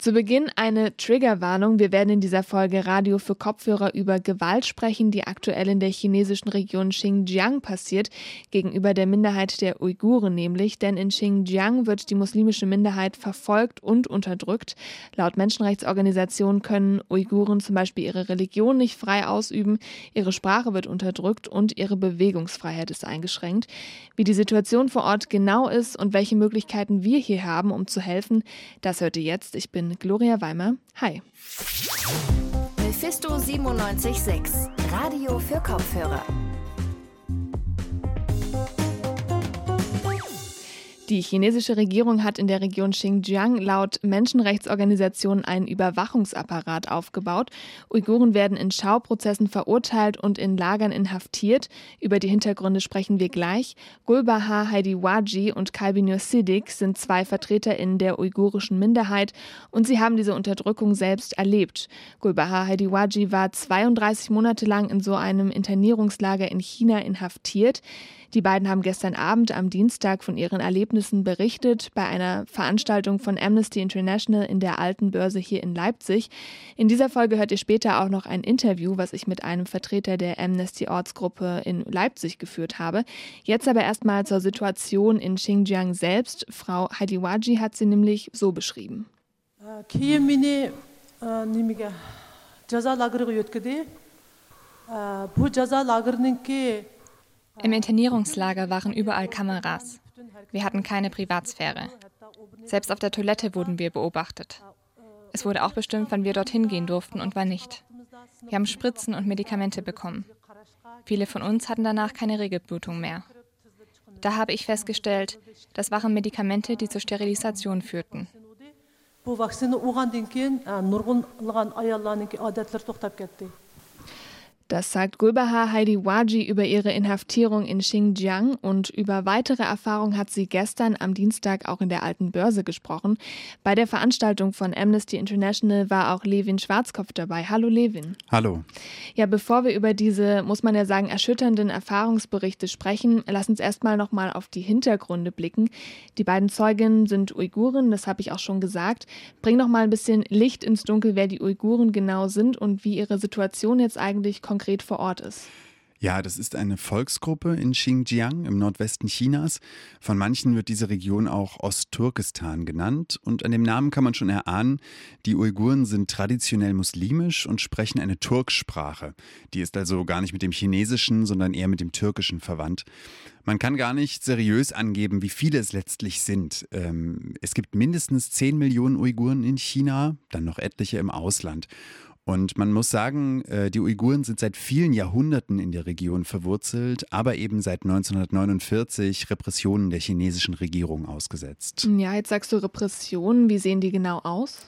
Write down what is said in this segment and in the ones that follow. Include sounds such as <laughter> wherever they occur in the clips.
Zu Beginn eine Triggerwarnung. Wir werden in dieser Folge Radio für Kopfhörer über Gewalt sprechen, die aktuell in der chinesischen Region Xinjiang passiert, gegenüber der Minderheit der Uiguren nämlich. Denn in Xinjiang wird die muslimische Minderheit verfolgt und unterdrückt. Laut Menschenrechtsorganisationen können Uiguren zum Beispiel ihre Religion nicht frei ausüben, ihre Sprache wird unterdrückt und ihre Bewegungsfreiheit ist eingeschränkt. Wie die Situation vor Ort genau ist und welche Möglichkeiten wir hier haben, um zu helfen, das hört ihr jetzt. Ich bin Gloria Weimer. Hi. Mephisto 976, Radio für Kopfhörer. Die chinesische Regierung hat in der Region Xinjiang laut Menschenrechtsorganisationen einen Überwachungsapparat aufgebaut. Uiguren werden in Schauprozessen verurteilt und in Lagern inhaftiert. Über die Hintergründe sprechen wir gleich. Gulbaha Haidiwaji und Kalbinur Siddiq sind zwei VertreterInnen der uigurischen Minderheit und sie haben diese Unterdrückung selbst erlebt. Gulbaha Haidiwaji war 32 Monate lang in so einem Internierungslager in China inhaftiert. Die beiden haben gestern Abend am Dienstag von ihren Erlebnissen Ergebnissen berichtet bei einer Veranstaltung von Amnesty International in der Alten Börse hier in Leipzig. In dieser Folge hört ihr später auch noch ein Interview, was ich mit einem Vertreter der Amnesty Ortsgruppe in Leipzig geführt habe. Jetzt aber erstmal zur Situation in Xinjiang selbst. Frau Hadiwaji hat sie nämlich so beschrieben. Im Internierungslager waren überall Kameras. Wir hatten keine Privatsphäre. Selbst auf der Toilette wurden wir beobachtet. Es wurde auch bestimmt, wann wir dorthin gehen durften und wann nicht. Wir haben Spritzen und Medikamente bekommen. Viele von uns hatten danach keine Regelblutung mehr. Da habe ich festgestellt, das waren Medikamente, die zur Sterilisation führten. Bu vaksini olgandan keyin nurg'unlagan ayollarning odatlari to'xtab ketdi. Das sagt Gulbaha Haidiwaji über ihre Inhaftierung in Xinjiang und über weitere Erfahrungen hat sie gestern am Dienstag auch in der Alten Börse gesprochen. Bei der Veranstaltung von Amnesty International war auch Levin Schwarzkopf dabei. Hallo Levin. Hallo. Ja, bevor wir über diese, muss man ja sagen, erschütternden Erfahrungsberichte sprechen, lass uns erstmal nochmal auf die Hintergründe blicken. Die beiden Zeuginnen sind Uiguren, das habe ich auch schon gesagt. Bring noch mal ein bisschen Licht ins Dunkel, wer die Uiguren genau sind und wie ihre Situation jetzt eigentlich konkret konkret vor Ort ist. Ja, das ist eine Volksgruppe in Xinjiang im Nordwesten Chinas. Von manchen wird diese Region auch Ostturkestan genannt. Und an dem Namen kann man schon erahnen, die Uiguren sind traditionell muslimisch und sprechen eine Turksprache. Die ist also gar nicht mit dem Chinesischen, sondern eher mit dem Türkischen verwandt. Man kann gar nicht seriös angeben, wie viele es letztlich sind. Ähm, es gibt mindestens 10 Millionen Uiguren in China, dann noch etliche im Ausland. Und man muss sagen, äh, die Uiguren sind seit vielen Jahrhunderten in der Region verwurzelt, aber eben seit 1949 Repressionen der chinesischen Regierung ausgesetzt. Ja, jetzt sagst du Repressionen. Wie sehen die genau aus?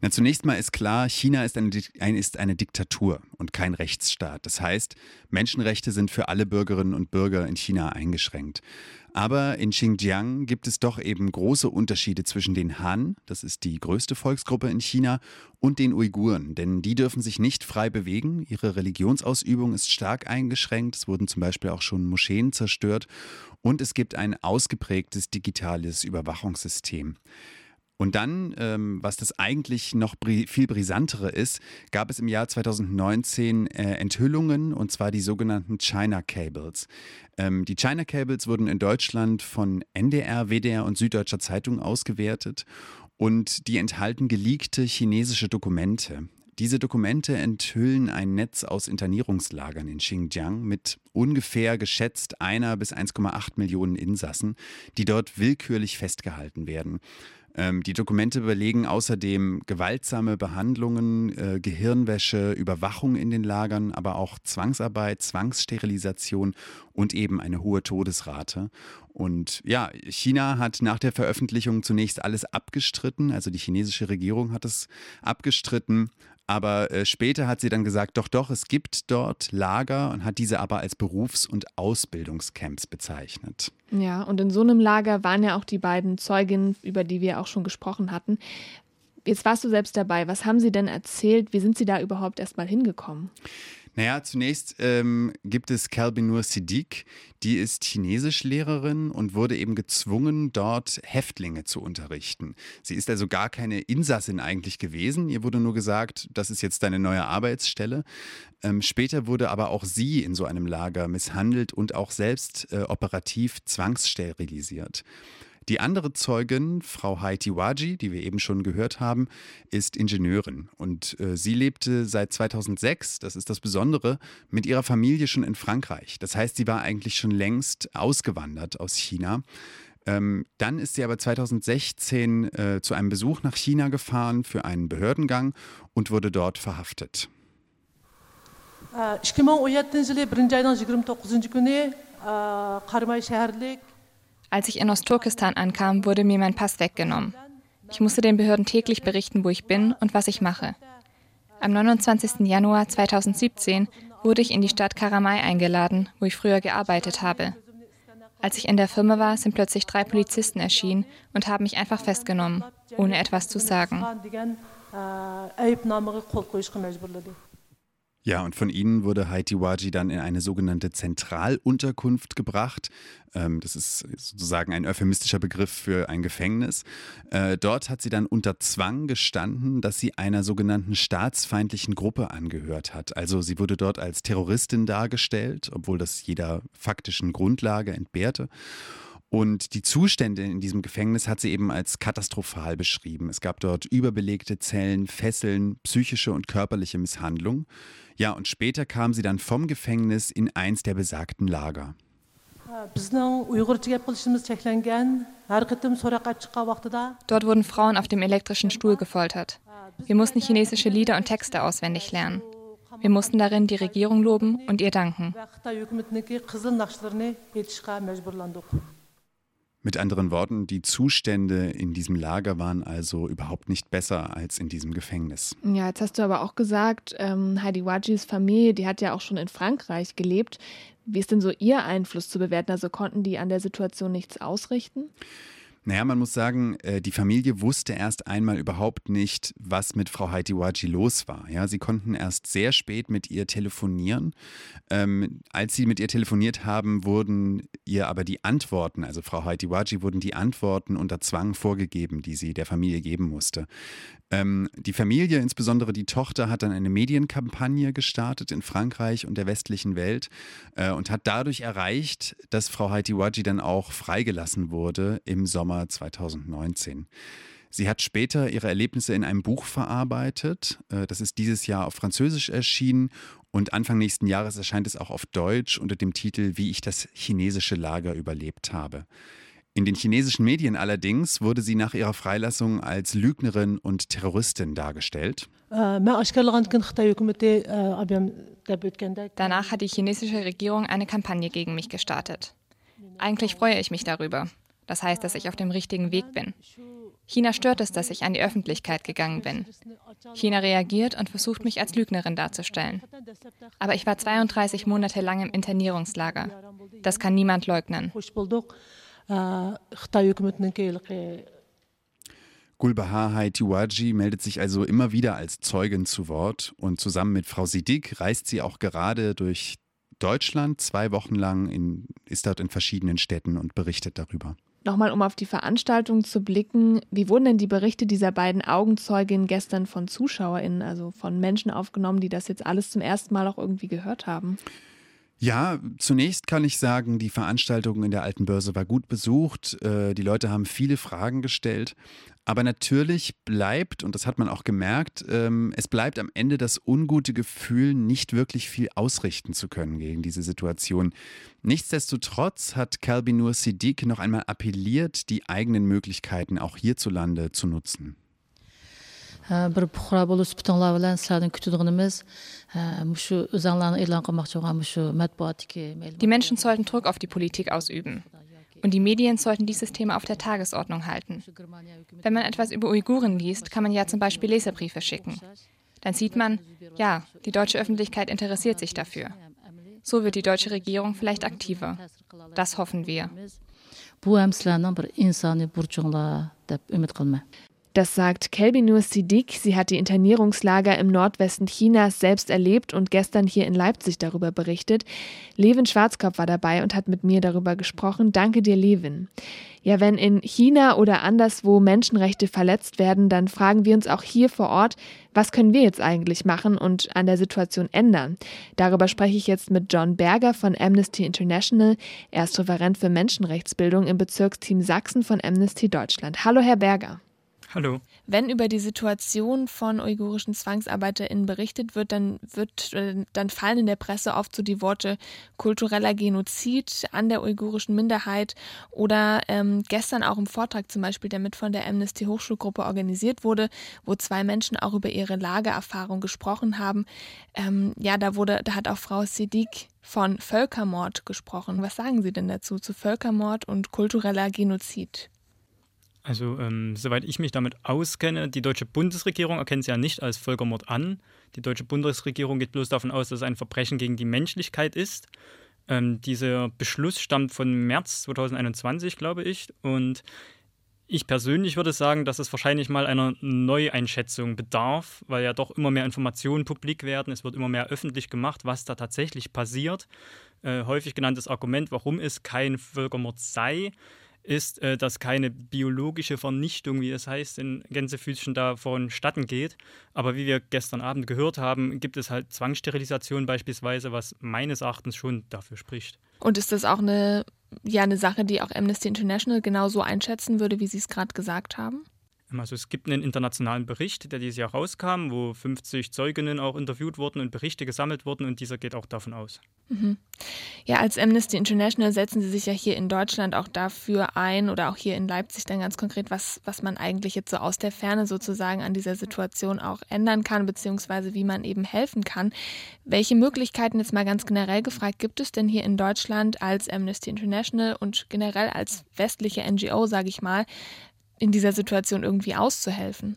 Na, zunächst mal ist klar, China ist eine, ist eine Diktatur und kein Rechtsstaat. Das heißt, Menschenrechte sind für alle Bürgerinnen und Bürger in China eingeschränkt. Aber in Xinjiang gibt es doch eben große Unterschiede zwischen den Han, das ist die größte Volksgruppe in China, und den Uiguren, denn die dürfen sich nicht frei bewegen. Ihre Religionsausübung ist stark eingeschränkt. Es wurden zum Beispiel auch schon Moscheen zerstört und es gibt ein ausgeprägtes digitales Überwachungssystem. Und dann, ähm, was das eigentlich noch bri viel brisantere ist, gab es im Jahr 2019 äh, Enthüllungen, und zwar die sogenannten China Cables. Ähm, die China Cables wurden in Deutschland von NDR, WDR und Süddeutscher Zeitung ausgewertet und die enthalten geleakte chinesische Dokumente. Diese Dokumente enthüllen ein Netz aus Internierungslagern in Xinjiang mit ungefähr geschätzt einer bis 1,8 Millionen Insassen, die dort willkürlich festgehalten werden. Ähm, die Dokumente belegen außerdem gewaltsame Behandlungen, äh, Gehirnwäsche, Überwachung in den Lagern, aber auch Zwangsarbeit, Zwangssterilisation und eben eine hohe Todesrate. Und ja, China hat nach der Veröffentlichung zunächst alles abgestritten, also die chinesische Regierung hat es abgestritten, aber äh, später hat sie dann gesagt, doch, doch, es gibt dort Lager und hat diese aber als Berufs- und Ausbildungscamps bezeichnet. Ja, und in so einem Lager waren ja auch die beiden Zeuginnen, über die wir auch schon gesprochen hatten. Jetzt warst du selbst dabei. Was haben sie denn erzählt? Wie sind sie da überhaupt erst mal hingekommen? Naja, zunächst ähm, gibt es Kalbinur Siddiq, die ist Chinesischlehrerin und wurde eben gezwungen, dort Häftlinge zu unterrichten. Sie ist also gar keine Insassin eigentlich gewesen. Ihr wurde nur gesagt, das ist jetzt deine neue Arbeitsstelle. Ähm, später wurde aber auch sie in so einem Lager misshandelt und auch selbst äh, operativ zwangssterilisiert. Die andere Zeugin, Frau Haiti Waji, die wir eben schon gehört haben, ist Ingenieurin und äh, sie lebte seit 2006, das ist das Besondere, mit ihrer Familie schon in Frankreich. Das heißt, sie war eigentlich schon längst ausgewandert aus China. Ähm, dann ist sie aber 2016 äh, zu einem Besuch nach China gefahren für einen Behördengang und wurde dort verhaftet. Als ich in Ostturkestan ankam, wurde mir mein Pass weggenommen. Ich musste den Behörden täglich berichten, wo ich bin und was ich mache. Am 29. Januar 2017 wurde ich in die Stadt Karamai eingeladen, wo ich früher gearbeitet habe. Als ich in der Firma war, sind plötzlich drei Polizisten erschienen und haben mich einfach festgenommen, ohne etwas zu sagen. Ja, und von ihnen wurde Haiti Waji dann in eine sogenannte Zentralunterkunft gebracht. Ähm, das ist sozusagen ein euphemistischer Begriff für ein Gefängnis. Äh, dort hat sie dann unter Zwang gestanden, dass sie einer sogenannten staatsfeindlichen Gruppe angehört hat. Also sie wurde dort als Terroristin dargestellt, obwohl das jeder faktischen Grundlage entbehrte. Und die Zustände in diesem Gefängnis hat sie eben als katastrophal beschrieben. Es gab dort überbelegte Zellen, Fesseln, psychische und körperliche Misshandlung. Ja, und später kam sie dann vom Gefängnis in eins der besagten Lager. Dort wurden Frauen auf dem elektrischen Stuhl gefoltert. Wir mussten chinesische Lieder und Texte auswendig lernen. Wir mussten darin die Regierung loben und ihr danken. Mit anderen Worten, die Zustände in diesem Lager waren also überhaupt nicht besser als in diesem Gefängnis. Ja, jetzt hast du aber auch gesagt, ähm, Heidi Wajis Familie, die hat ja auch schon in Frankreich gelebt. Wie ist denn so ihr Einfluss zu bewerten? Also konnten die an der Situation nichts ausrichten? Naja, man muss sagen, äh, die Familie wusste erst einmal überhaupt nicht, was mit Frau Haitiwaji los war. Ja, sie konnten erst sehr spät mit ihr telefonieren. Ähm, als sie mit ihr telefoniert haben, wurden ihr aber die Antworten, also Frau Haitiwaji wurden die Antworten unter Zwang vorgegeben, die sie der Familie geben musste. Ähm, die Familie, insbesondere die Tochter, hat dann eine Medienkampagne gestartet in Frankreich und der westlichen Welt äh, und hat dadurch erreicht, dass Frau Haitiwaji dann auch freigelassen wurde im Sommer 2019. Sie hat später ihre Erlebnisse in einem Buch verarbeitet. Äh, das ist dieses Jahr auf Französisch erschienen und Anfang nächsten Jahres erscheint es auch auf Deutsch unter dem Titel Wie ich das chinesische Lager überlebt habe. In den chinesischen Medien allerdings wurde sie nach ihrer Freilassung als Lügnerin und Terroristin dargestellt. Äh, Danach hat die chinesische Regierung eine Kampagne gegen mich gestartet. Eigentlich freue ich mich darüber. Das heißt, dass ich auf dem richtigen Weg bin. China stört es, dass ich an die Öffentlichkeit gegangen bin. China reagiert und versucht mich als Lügnerin darzustellen. Aber ich war 32 Monate lang im Internierungslager. Das kann niemand leugnen. Gulbahar Haitiwaji meldet sich also immer wieder als Zeugin zu Wort und zusammen mit Frau Sidik reist sie auch gerade durch Deutschland zwei Wochen lang, in, ist dort in verschiedenen Städten und berichtet darüber. Nochmal, um auf die Veranstaltung zu blicken, wie wurden denn die Berichte dieser beiden Augenzeuginnen gestern von ZuschauerInnen, also von Menschen aufgenommen, die das jetzt alles zum ersten Mal auch irgendwie gehört haben? Ja, zunächst kann ich sagen, die Veranstaltung in der Alten Börse war gut besucht. Äh, die Leute haben viele Fragen gestellt. Aber natürlich bleibt, und das hat man auch gemerkt, ähm, es bleibt am Ende das ungute Gefühl, nicht wirklich viel ausrichten zu können gegen diese Situation. Nichtsdestotrotz hat Kalbinur Siddiq noch einmal appelliert, die eigenen Möglichkeiten auch hierzulande zu nutzen. Bir puhra bo'lib bitinglar bilan sizlardan kutadiganimiz shu o'zinglarni e'lon qilmoqchi bo'lgan shu matbuotdagi Die Menschen sollten Druck auf die Politik ausüben. Und die Medien sollten dieses Thema auf der Tagesordnung halten. Wenn man etwas über Uiguren liest, kann man ja zum Beispiel Leserbriefe schicken. Dann sieht man, ja, die deutsche Öffentlichkeit interessiert sich dafür. So wird die deutsche Regierung vielleicht aktiver. Das hoffen wir. Das sagt Kelbinur Siddiq. Sie hat die Internierungslager im Nordwesten Chinas selbst erlebt und gestern hier in Leipzig darüber berichtet. Levin Schwarzkopf war dabei und hat mit mir darüber gesprochen. Danke dir, Levin. Ja, wenn in China oder anderswo Menschenrechte verletzt werden, dann fragen wir uns auch hier vor Ort, was können wir jetzt eigentlich machen und an der Situation ändern? Darüber spreche ich jetzt mit John Berger von Amnesty International. Er ist Referent für Menschenrechtsbildung im Bezirksteam Sachsen von Amnesty Deutschland. Hallo, Herr Berger. Hallo. Wenn über die Situation von uigurischen ZwangsarbeiterInnen berichtet wird, dann wird, äh, dann fallen in der Presse oft so die Worte kultureller Genozid an der uigurischen Minderheit oder ähm, gestern auch im Vortrag zum Beispiel, der mit von der Amnesty Hochschulgruppe organisiert wurde, wo zwei Menschen auch über ihre Lagererfahrung gesprochen haben. Ähm, ja, da wurde, da hat auch Frau Siddiq von Völkermord gesprochen. Was sagen Sie denn dazu zu Völkermord und kultureller Genozid? Also, ähm, soweit ich mich damit auskenne, die deutsche Bundesregierung erkennt es ja nicht als Völkermord an. Die deutsche Bundesregierung geht bloß davon aus, dass es ein Verbrechen gegen die Menschlichkeit ist. Ähm, dieser Beschluss stammt von März 2021, glaube ich. Und ich persönlich würde sagen, dass es wahrscheinlich mal einer Neueinschätzung bedarf, weil ja doch immer mehr Informationen publik werden. Es wird immer mehr öffentlich gemacht, was da tatsächlich passiert. Äh, häufig genanntes Argument, warum es kein Völkermord sei ist, äh, dass keine biologische Vernichtung, wie es heißt, in Gänsefüßchen da vonstatten geht. Aber wie wir gestern Abend gehört haben, gibt es halt Zwangssterilisation beispielsweise, was meines Erachtens schon dafür spricht. Und ist das auch eine, ja, eine Sache, die auch Amnesty International genauso einschätzen würde, wie Sie es gerade gesagt haben? Also es gibt einen internationalen Bericht, der dieses Jahr rauskam, wo 50 Zeuginnen auch interviewt wurden und Berichte gesammelt wurden und dieser geht auch davon aus. Mhm. Ja, als Amnesty International setzen Sie sich ja hier in Deutschland auch dafür ein oder auch hier in Leipzig dann ganz konkret, was, was man eigentlich jetzt so aus der Ferne sozusagen an dieser Situation auch ändern kann, beziehungsweise wie man eben helfen kann. Welche Möglichkeiten jetzt mal ganz generell gefragt gibt es denn hier in Deutschland als Amnesty International und generell als westliche NGO, sage ich mal, in dieser Situation irgendwie auszuhelfen?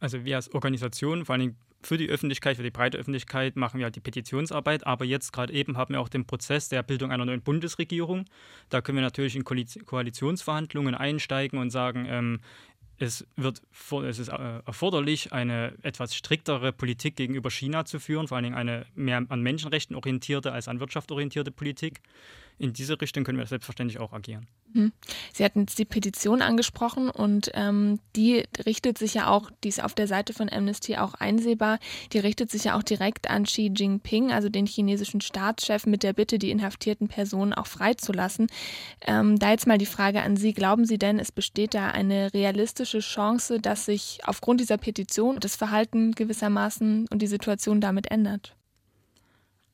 Also wir als Organisation, vor allem für die Öffentlichkeit, für die breite Öffentlichkeit machen wir halt die Petitionsarbeit, aber jetzt gerade eben haben wir auch den Prozess der Bildung einer neuen Bundesregierung. Da können wir natürlich in Koalitionsverhandlungen einsteigen und sagen, ähm, es, wird, es ist äh, erforderlich, eine etwas striktere Politik gegenüber China zu führen, vor allen Dingen eine mehr an Menschenrechten orientierte als an Wirtschaft orientierte Politik in diese Richtung können wir selbstverständlich auch agieren. Mhm. Sie hatten jetzt die Petition angesprochen und ähm, die richtet sich ja auch, die ist auf der Seite von Amnesty auch einsehbar, die richtet sich ja auch direkt an Xi Jinping, also den chinesischen Staatschef, mit der Bitte, die inhaftierten Personen auch freizulassen. Ähm, da jetzt mal die Frage an Sie, glauben Sie denn, es besteht da eine realistische Chance, dass sich aufgrund dieser Petition das Verhalten gewissermaßen und die Situation damit ändert?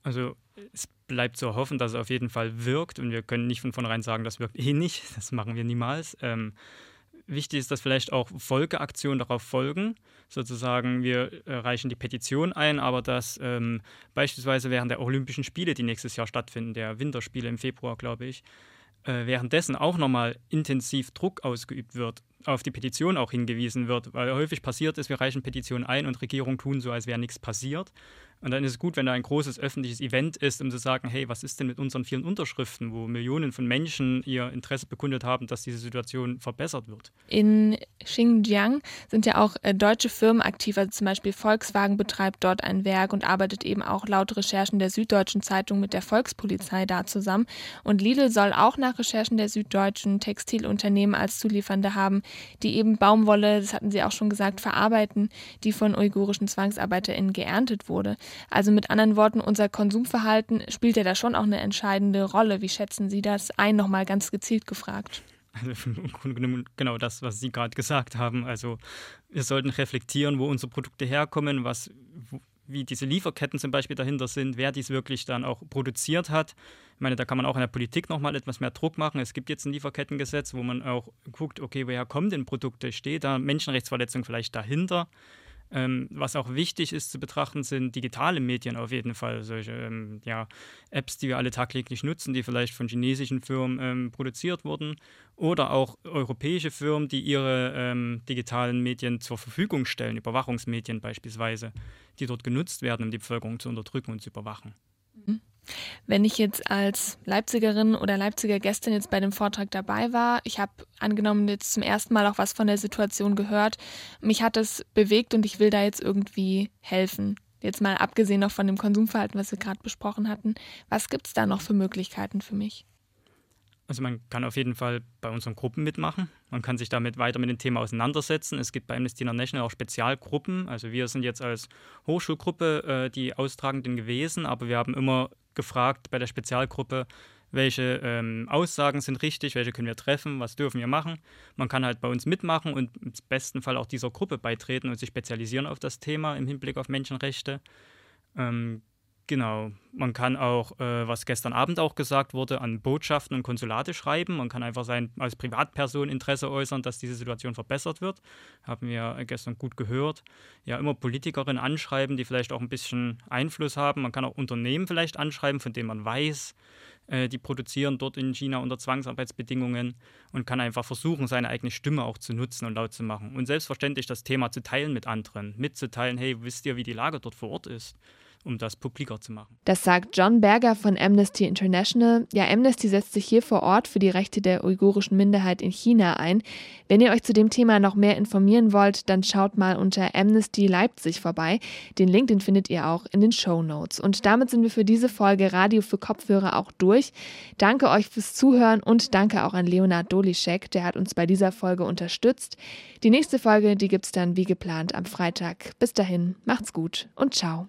Also es bleibt zu hoffen, dass es auf jeden Fall wirkt und wir können nicht von vornherein sagen, das wirkt eh nicht. <laughs> Das machen wir niemals. Ähm, wichtig ist, dass vielleicht auch Folgeaktionen darauf folgen. Sozusagen, wir reichen die Petition ein, aber dass ähm, beispielsweise während der Olympischen Spiele, die nächstes Jahr stattfinden, der Winterspiele im Februar, glaube ich, äh, währenddessen auch nochmal intensiv Druck ausgeübt wird, auf die Petition auch hingewiesen wird, weil häufig passiert ist, wir reichen Petitionen ein und Regierungen tun so, als wäre nichts passiert. Und dann ist es gut, wenn da ein großes öffentliches Event ist, um zu sagen, hey, was ist denn mit unseren vielen Unterschriften, wo Millionen von Menschen ihr Interesse bekundet haben, dass diese Situation verbessert wird. In Xinjiang sind ja auch äh, deutsche Firmen aktiv, also zum Beispiel Volkswagen betreibt dort ein Werk und arbeitet eben auch laut Recherchen der Süddeutschen Zeitung mit der Volkspolizei da zusammen. Und Lidl soll auch nach Recherchen der Süddeutschen Textilunternehmen als Zuliefernde haben, die eben Baumwolle, das hatten Sie auch schon gesagt, verarbeiten, die von uigurischen ZwangsarbeiterInnen geerntet wurde. Also mit anderen Worten, unser Konsumverhalten spielt ja da schon auch eine entscheidende Rolle. Wie schätzen Sie das ein? Nochmal ganz gezielt gefragt. Also im Grunde genommen genau das, was Sie gerade gesagt haben. Also wir sollten reflektieren, wo unsere Produkte herkommen, was, wie diese Lieferketten zum Beispiel dahinter sind, wer dies wirklich dann auch produziert hat. Ich meine, da kann man auch in der Politik nochmal etwas mehr Druck machen. Es gibt jetzt ein Lieferkettengesetz, wo man auch guckt, okay, woher kommen denn Produkte? Steht da Menschenrechtsverletzung vielleicht dahinter? Ähm, was auch wichtig ist zu betrachten, sind digitale Medien auf jeden Fall. Solche ähm, ja, Apps, die wir alle tagtäglich nutzen, die vielleicht von chinesischen Firmen ähm, produziert wurden. Oder auch europäische Firmen, die ihre ähm, digitalen Medien zur Verfügung stellen, Überwachungsmedien beispielsweise, die dort genutzt werden, um die Bevölkerung zu unterdrücken und zu überwachen. Wenn ich jetzt als Leipzigerin oder Leipziger Gästin jetzt bei dem Vortrag dabei war, ich habe angenommen jetzt zum ersten Mal auch was von der Situation gehört, mich hat es bewegt und ich will da jetzt irgendwie helfen. Jetzt mal abgesehen noch von dem Konsumverhalten, was wir gerade besprochen hatten, was gibt es da noch für Möglichkeiten für mich? Also man kann auf jeden Fall bei unseren Gruppen mitmachen. Man kann sich damit weiter mit dem Thema auseinandersetzen. Es gibt bei Amnesty International auch Spezialgruppen. Also wir sind jetzt als Hochschulgruppe äh, die Austragenden gewesen, aber wir haben immer gefragt bei der Spezialgruppe, welche ähm, Aussagen sind richtig, welche können wir treffen, was dürfen wir machen. Man kann halt bei uns mitmachen und im besten Fall auch dieser Gruppe beitreten und sich spezialisieren auf das Thema im Hinblick auf Menschenrechte. Ähm, Genau. Man kann auch, äh, was gestern Abend auch gesagt wurde, an Botschaften und Konsulate schreiben. Man kann einfach sein als Privatperson Interesse äußern, dass diese Situation verbessert wird. Haben wir gestern gut gehört. Ja, immer Politikerinnen anschreiben, die vielleicht auch ein bisschen Einfluss haben. Man kann auch Unternehmen vielleicht anschreiben, von denen man weiß, äh, die produzieren dort in China unter Zwangsarbeitsbedingungen und kann einfach versuchen, seine eigene Stimme auch zu nutzen und laut zu machen. Und selbstverständlich das Thema zu teilen mit anderen, mitzuteilen, hey, wisst ihr, wie die Lage dort vor Ort ist? Um das publiker zu machen. Das sagt John Berger von Amnesty International. Ja, Amnesty setzt sich hier vor Ort für die Rechte der uigurischen Minderheit in China ein. Wenn ihr euch zu dem Thema noch mehr informieren wollt, dann schaut mal unter Amnesty Leipzig vorbei. Den Link, den findet ihr auch in den Show Notes. Und damit sind wir für diese Folge Radio für Kopfhörer auch durch. Danke euch fürs Zuhören und danke auch an Leonard Dolischek, der hat uns bei dieser Folge unterstützt. Die nächste Folge, die gibt es dann wie geplant am Freitag. Bis dahin, macht's gut und ciao.